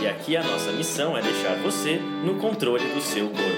E aqui a nossa missão é deixar você no controle do seu corpo.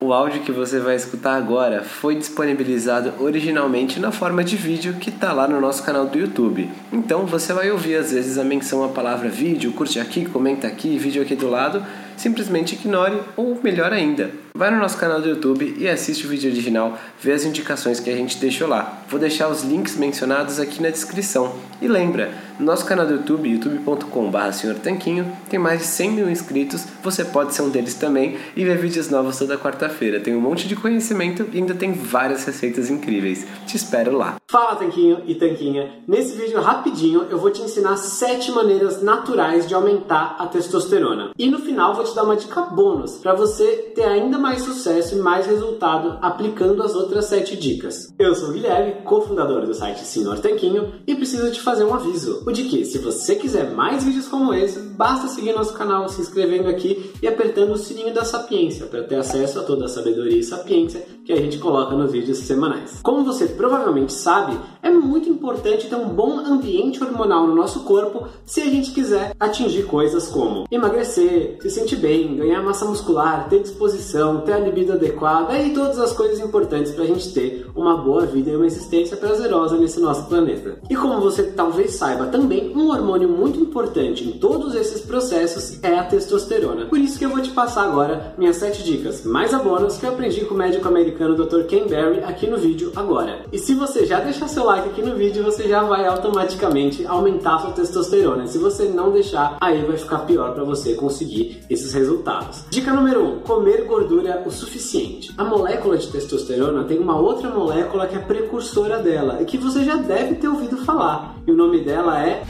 O áudio que você vai escutar agora foi disponibilizado originalmente na forma de vídeo que está lá no nosso canal do YouTube. Então você vai ouvir às vezes a menção à palavra vídeo, curte aqui, comenta aqui, vídeo aqui do lado, simplesmente ignore ou melhor ainda, vai no nosso canal do YouTube e assiste o vídeo original, vê as indicações que a gente deixou lá. Vou deixar os links mencionados aqui na descrição. E lembra, no nosso canal do YouTube, youtube.com.br Tanquinho, tem mais de 100 mil inscritos, você pode ser um deles também e ver vídeos novos toda quarta-feira. Tem um monte de conhecimento e ainda tem várias receitas incríveis. Te espero lá. Fala Tanquinho e Tanquinha! Nesse vídeo rapidinho eu vou te ensinar 7 maneiras naturais de aumentar a testosterona. E no final vou te dar uma dica bônus para você ter ainda mais sucesso e mais resultado aplicando as outras 7 dicas. Eu sou o Guilherme, cofundador do site Senhor Tanquinho e preciso te fazer um aviso o de que, se você quiser mais vídeos como esse, basta seguir nosso canal se inscrevendo aqui e apertando o sininho da sapiência para ter acesso a toda a sabedoria e sapiência que a gente coloca nos vídeos semanais. Como você provavelmente sabe, é muito importante ter um bom ambiente hormonal no nosso corpo se a gente quiser atingir coisas como emagrecer, se sentir bem, ganhar massa muscular, ter disposição, ter a libido adequada e todas as coisas importantes para a gente ter uma boa vida e uma existência prazerosa nesse nosso planeta. E como você talvez saiba também, um hormônio muito importante em todos esses processos é a testosterona. Por isso que eu vou te passar agora minhas 7 dicas mais a bônus que eu aprendi com o médico americano Dr. Ken Berry aqui no vídeo agora. E se você já deixar seu like aqui no vídeo, você já vai automaticamente aumentar sua testosterona. Se você não deixar, aí vai ficar pior para você conseguir esses resultados. Dica número 1: um, comer gordura o suficiente. A molécula de testosterona tem uma outra molécula que é precursora dela e que você já deve ter ouvido falar. E o nome dela é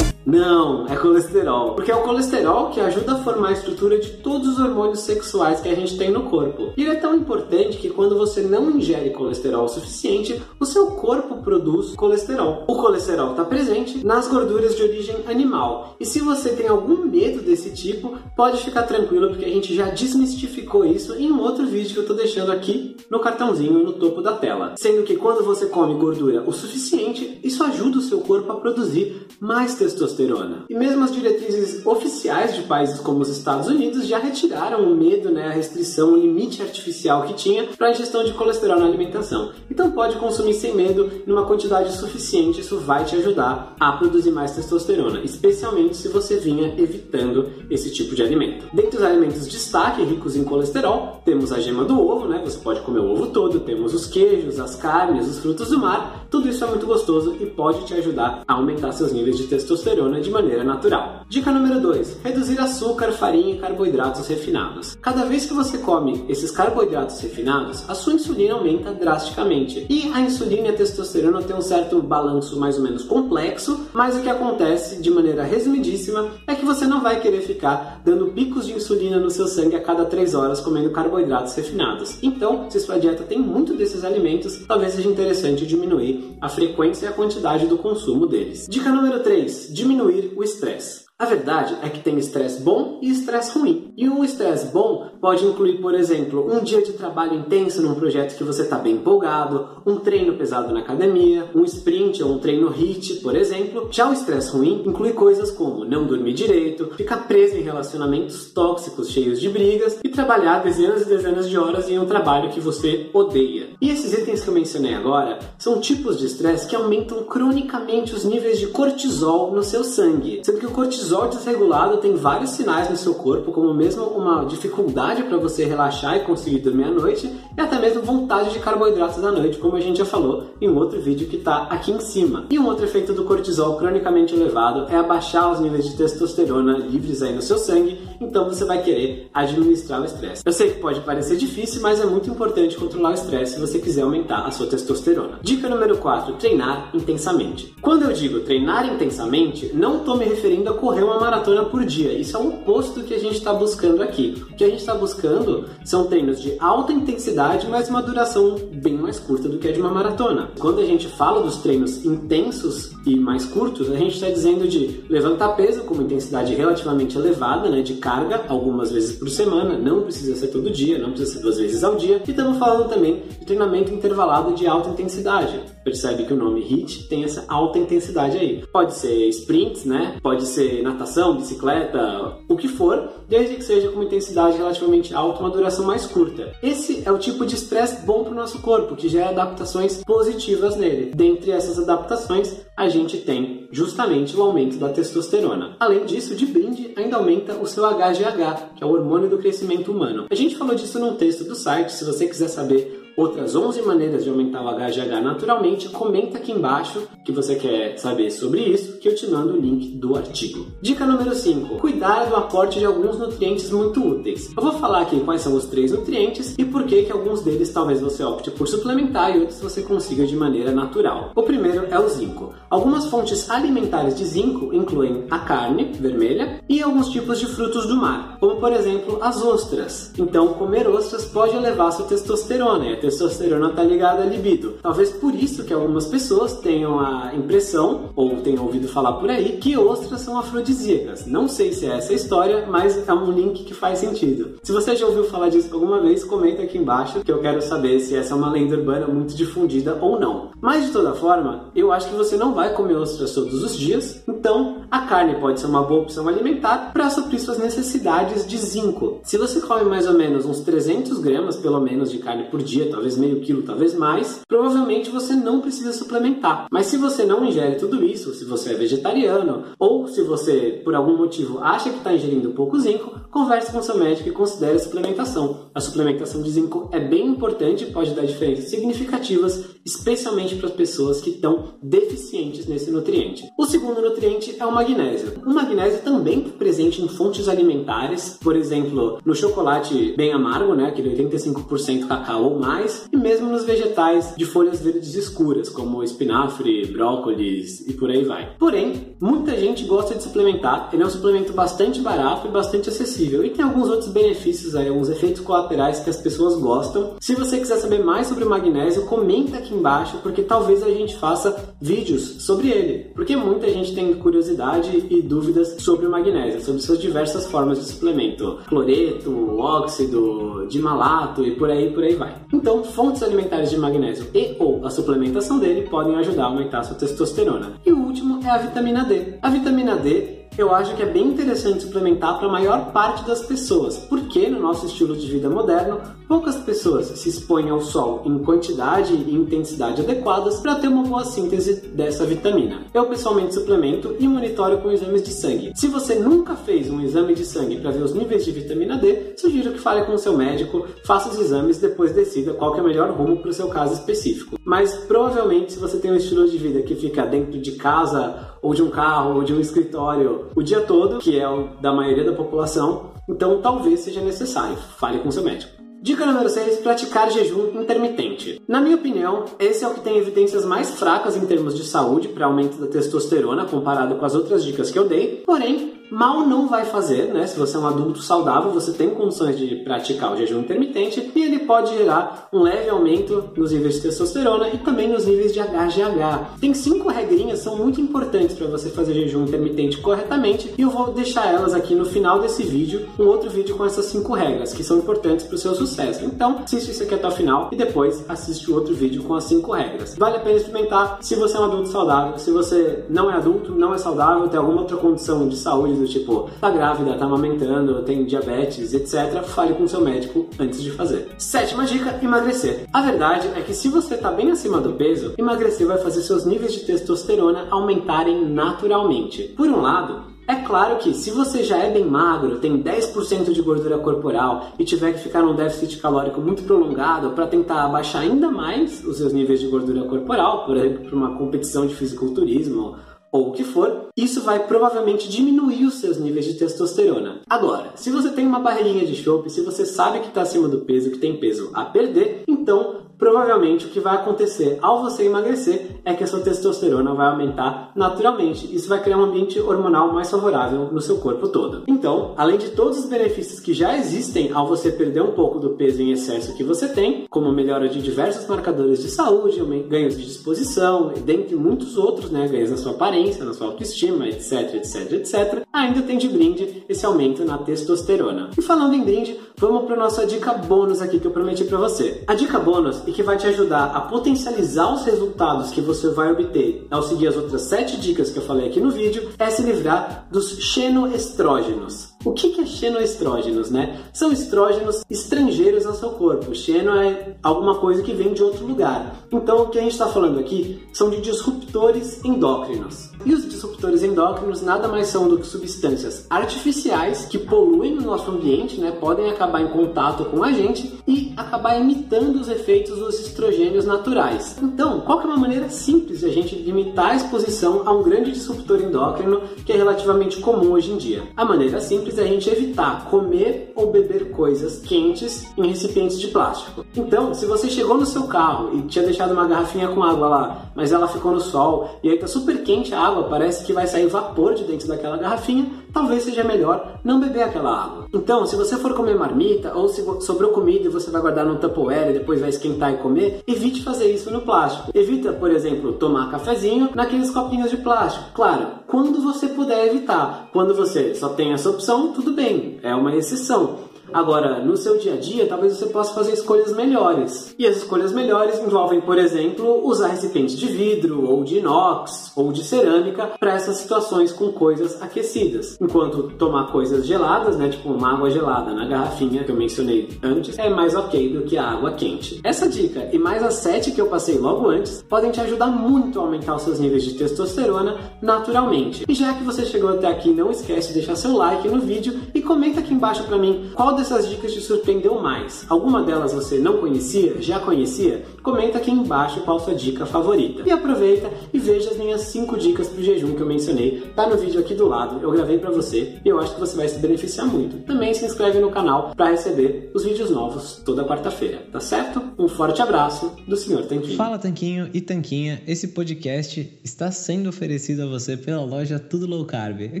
não, é colesterol. Porque é o colesterol que ajuda a formar a estrutura de todos os hormônios sexuais que a gente tem no corpo. E ele é tão importante que quando você não ingere colesterol o suficiente, o seu corpo produz colesterol. O colesterol está presente nas gorduras de origem animal. E se você tem algum medo desse tipo, pode ficar tranquilo porque a gente já desmistificou isso em um outro vídeo que eu estou deixando aqui no cartãozinho no topo da tela. Sendo que quando você come gordura o suficiente, isso ajuda o seu corpo a produzir mais testosterona testosterona. E mesmo as diretrizes oficiais de países como os Estados Unidos já retiraram o medo, né, a restrição, o limite artificial que tinha para a ingestão de colesterol na alimentação. Então pode consumir sem medo, numa quantidade suficiente, isso vai te ajudar a produzir mais testosterona, especialmente se você vinha evitando esse tipo de alimento. Dentre os alimentos destaque ricos em colesterol, temos a gema do ovo, né? Você pode comer o ovo todo, temos os queijos, as carnes, os frutos do mar. Tudo isso é muito gostoso e pode te ajudar a aumentar seus níveis de testosterona de maneira natural. Dica número 2: reduzir açúcar, farinha e carboidratos refinados. Cada vez que você come esses carboidratos refinados, a sua insulina aumenta drasticamente. E a insulina e a testosterona têm um certo balanço mais ou menos complexo, mas o que acontece de maneira resumidíssima é que você não vai querer ficar dando picos de insulina no seu sangue a cada 3 horas comendo carboidratos refinados. Então, se sua dieta tem muito desses alimentos, talvez seja interessante diminuir a frequência e a quantidade do consumo deles. Dica número 3: diminuir o estresse. A verdade é que tem estresse bom e estresse ruim. E um estresse bom pode incluir, por exemplo, um dia de trabalho intenso num projeto que você está bem empolgado, um treino pesado na academia, um sprint ou um treino HIIT, por exemplo. Já o estresse ruim inclui coisas como não dormir direito, ficar preso em relacionamentos tóxicos cheios de brigas e trabalhar dezenas e dezenas de horas em um trabalho que você odeia. E esses itens que eu mencionei agora são tipos de estresse que aumentam cronicamente os níveis de cortisol no seu sangue, sendo que o cortisol cortisol desregulado tem vários sinais no seu corpo, como mesmo uma dificuldade para você relaxar e conseguir dormir à noite, e até mesmo vontade de carboidratos à noite, como a gente já falou em um outro vídeo que está aqui em cima. E um outro efeito do cortisol cronicamente elevado é abaixar os níveis de testosterona livres aí no seu sangue, então você vai querer administrar o estresse. Eu sei que pode parecer difícil, mas é muito importante controlar o estresse se você quiser aumentar a sua testosterona. Dica número 4: treinar intensamente. Quando eu digo treinar intensamente, não estou me referindo a correr uma maratona por dia. Isso é o oposto do que a gente está buscando aqui. O que a gente está buscando são treinos de alta intensidade, mas uma duração bem mais curta do que a de uma maratona. Quando a gente fala dos treinos intensos e mais curtos, a gente está dizendo de levantar peso com uma intensidade relativamente elevada, né, de carga, algumas vezes por semana, não precisa ser todo dia, não precisa ser duas vezes ao dia. E estamos falando também de treinamento intervalado de alta intensidade. Percebe que o nome HIIT tem essa alta intensidade aí. Pode ser sprints, né? Pode ser natação, bicicleta, o que for, desde que seja com uma intensidade relativamente alta, uma duração mais curta. Esse é o tipo de estresse bom para o nosso corpo, que gera adaptações positivas nele. Dentre essas adaptações, a gente tem justamente o aumento da testosterona. Além disso, de brinde, ainda aumenta o seu HGH, que é o hormônio do crescimento humano. A gente falou disso num texto do site, se você quiser saber outras 11 maneiras de aumentar o HGH naturalmente, comenta aqui embaixo que você quer saber sobre isso, que eu te mando o link do artigo. Dica número 5: cuidar do aporte de alguns nutrientes muito úteis. Eu vou falar aqui quais são os três nutrientes e por que que alguns deles talvez você opte por suplementar e outros você consiga de maneira natural. O primeiro é o zinco. Algumas fontes alimentares de zinco incluem a carne vermelha e alguns tipos de frutos do mar, como por exemplo as ostras. Então, comer ostras pode elevar sua testosterona testosterona está ligada à libido. Talvez por isso que algumas pessoas tenham a impressão, ou tenham ouvido falar por aí, que ostras são afrodisíacas. Não sei se é essa a história, mas é um link que faz sentido. Se você já ouviu falar disso alguma vez, comenta aqui embaixo que eu quero saber se essa é uma lenda urbana muito difundida ou não. Mas de toda forma, eu acho que você não vai comer ostras todos os dias, então a carne pode ser uma boa opção alimentar para suprir suas necessidades de zinco. Se você come mais ou menos uns 300 gramas, pelo menos, de carne por dia, talvez meio quilo, talvez mais, provavelmente você não precisa suplementar. Mas se você não ingere tudo isso, se você é vegetariano ou se você, por algum motivo, acha que está ingerindo pouco zinco, converse com seu médico e considere a suplementação. A suplementação de zinco é bem importante e pode dar diferenças significativas, especialmente para as pessoas que estão deficientes nesse nutriente. O segundo nutriente é o magnésio. O magnésio também está presente em fontes alimentares, por exemplo, no chocolate bem amargo, né, aquele 85% cacau ou mais, vegetais e mesmo nos vegetais de folhas verdes escuras, como espinafre, brócolis e por aí vai. Porém, muita gente gosta de suplementar, ele é um suplemento bastante barato e bastante acessível e tem alguns outros benefícios aí, alguns efeitos colaterais que as pessoas gostam. Se você quiser saber mais sobre o magnésio, comenta aqui embaixo, porque talvez a gente faça vídeos sobre ele, porque muita gente tem curiosidade e dúvidas sobre o magnésio, sobre suas diversas formas de suplemento, cloreto, óxido, de malato e por aí por aí vai. Então então, fontes alimentares de magnésio e ou a suplementação dele podem ajudar a aumentar a sua testosterona. E o último é a vitamina D. A vitamina D eu acho que é bem interessante suplementar para a maior parte das pessoas, porque no nosso estilo de vida moderno, poucas pessoas se expõem ao sol em quantidade e intensidade adequadas para ter uma boa síntese dessa vitamina. Eu pessoalmente suplemento e monitoro com exames de sangue. Se você nunca fez um exame de sangue para ver os níveis de vitamina D, sugiro que fale com o seu médico, faça os exames e depois decida qual é o melhor rumo para o seu caso específico. Mas provavelmente se você tem um estilo de vida que fica dentro de casa ou de um carro, ou de um escritório o dia todo, que é o da maioria da população, então talvez seja necessário. Fale com seu médico. Dica número 6: praticar jejum intermitente. Na minha opinião, esse é o que tem evidências mais fracas em termos de saúde para aumento da testosterona comparado com as outras dicas que eu dei, porém mal não vai fazer, né? Se você é um adulto saudável, você tem condições de praticar o jejum intermitente e ele pode gerar um leve aumento nos níveis de testosterona e também nos níveis de HGH. Tem cinco regrinhas são muito importantes para você fazer jejum intermitente corretamente e eu vou deixar elas aqui no final desse vídeo, um outro vídeo com essas cinco regras que são importantes para o seu sucesso. Então, assiste isso aqui até o final e depois assiste o outro vídeo com as cinco regras. Vale a pena experimentar se você é um adulto saudável, se você não é adulto, não é saudável, tem alguma outra condição de saúde do tipo, tá grávida, tá amamentando, tem diabetes, etc., fale com seu médico antes de fazer. Sétima dica: emagrecer. A verdade é que se você tá bem acima do peso, emagrecer vai fazer seus níveis de testosterona aumentarem naturalmente. Por um lado, é claro que se você já é bem magro, tem 10% de gordura corporal e tiver que ficar num déficit calórico muito prolongado para tentar abaixar ainda mais os seus níveis de gordura corporal, por exemplo, para uma competição de fisiculturismo ou o que for, isso vai provavelmente diminuir os seus níveis de testosterona. Agora, se você tem uma barriguinha de chope, se você sabe que está acima do peso, que tem peso a perder, então provavelmente o que vai acontecer ao você emagrecer é que a sua testosterona vai aumentar naturalmente. Isso vai criar um ambiente hormonal mais favorável no seu corpo todo. Então, além de todos os benefícios que já existem ao você perder um pouco do peso em excesso que você tem, como melhora de diversos marcadores de saúde, ganhos de disposição, dentre muitos outros, né, ganhos na sua aparência, na sua autoestima, etc, etc, etc, ainda tem de brinde esse aumento na testosterona. E falando em brinde, vamos para nossa dica bônus aqui que eu prometi para você. A dica bônus e que vai te ajudar a potencializar os resultados que você vai obter ao seguir as outras 7 dicas que eu falei aqui no vídeo, é se livrar dos xenoestrógenos. O que é xenoestrógenos, né? São estrógenos estrangeiros ao seu corpo. Xeno é alguma coisa que vem de outro lugar. Então, o que a gente está falando aqui são de disruptores endócrinos. E os disruptores endócrinos nada mais são do que substâncias artificiais que poluem o nosso ambiente, né? Podem acabar em contato com a gente e acabar imitando os efeitos dos estrogênios naturais. Então, qual que é uma maneira simples de a gente limitar a exposição a um grande disruptor endócrino que é relativamente comum hoje em dia? A maneira simples é a gente evitar comer ou beber coisas quentes em recipientes de plástico. Então, se você chegou no seu carro e tinha deixado uma garrafinha com água lá, mas ela ficou no sol e aí tá super quente a água, parece que vai sair vapor de dentro daquela garrafinha, talvez seja melhor não beber aquela água. Então, se você for comer marmita ou se sobrou comida e você vai guardar no Tupperware e depois vai esquentar e comer, evite fazer isso no plástico. Evita, por exemplo, tomar cafezinho naqueles copinhos de plástico. Claro, quando você puder evitar. Quando você só tem essa opção, tudo bem, é uma exceção. Agora, no seu dia a dia, talvez você possa fazer escolhas melhores. E as escolhas melhores envolvem, por exemplo, usar recipientes de vidro, ou de inox, ou de cerâmica para essas situações com coisas aquecidas. Enquanto tomar coisas geladas, né, tipo uma água gelada na garrafinha que eu mencionei antes, é mais ok do que a água quente. Essa dica e mais as sete que eu passei logo antes podem te ajudar muito a aumentar os seus níveis de testosterona naturalmente. E já que você chegou até aqui, não esquece de deixar seu like no vídeo e comenta aqui embaixo para mim qual dessas dicas te surpreendeu mais? Alguma delas você não conhecia? Já conhecia? Comenta aqui embaixo qual sua dica favorita. E aproveita e veja as minhas 5 dicas para o jejum que eu mencionei. Tá no vídeo aqui do lado, eu gravei para você e eu acho que você vai se beneficiar muito. Também se inscreve no canal para receber os vídeos novos toda quarta-feira, tá certo? Um forte abraço do Sr. Tanquinho. Fala Tanquinho e Tanquinha, esse podcast está sendo oferecido a você pela loja Tudo Low Carb. O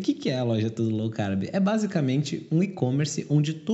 que é a loja Tudo Low Carb? É basicamente um e-commerce onde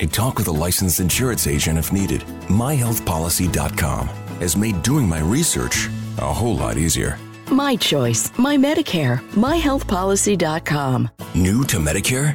and talk with a licensed insurance agent if needed. MyHealthPolicy.com has made doing my research a whole lot easier. My choice, my Medicare, myhealthpolicy.com. New to Medicare?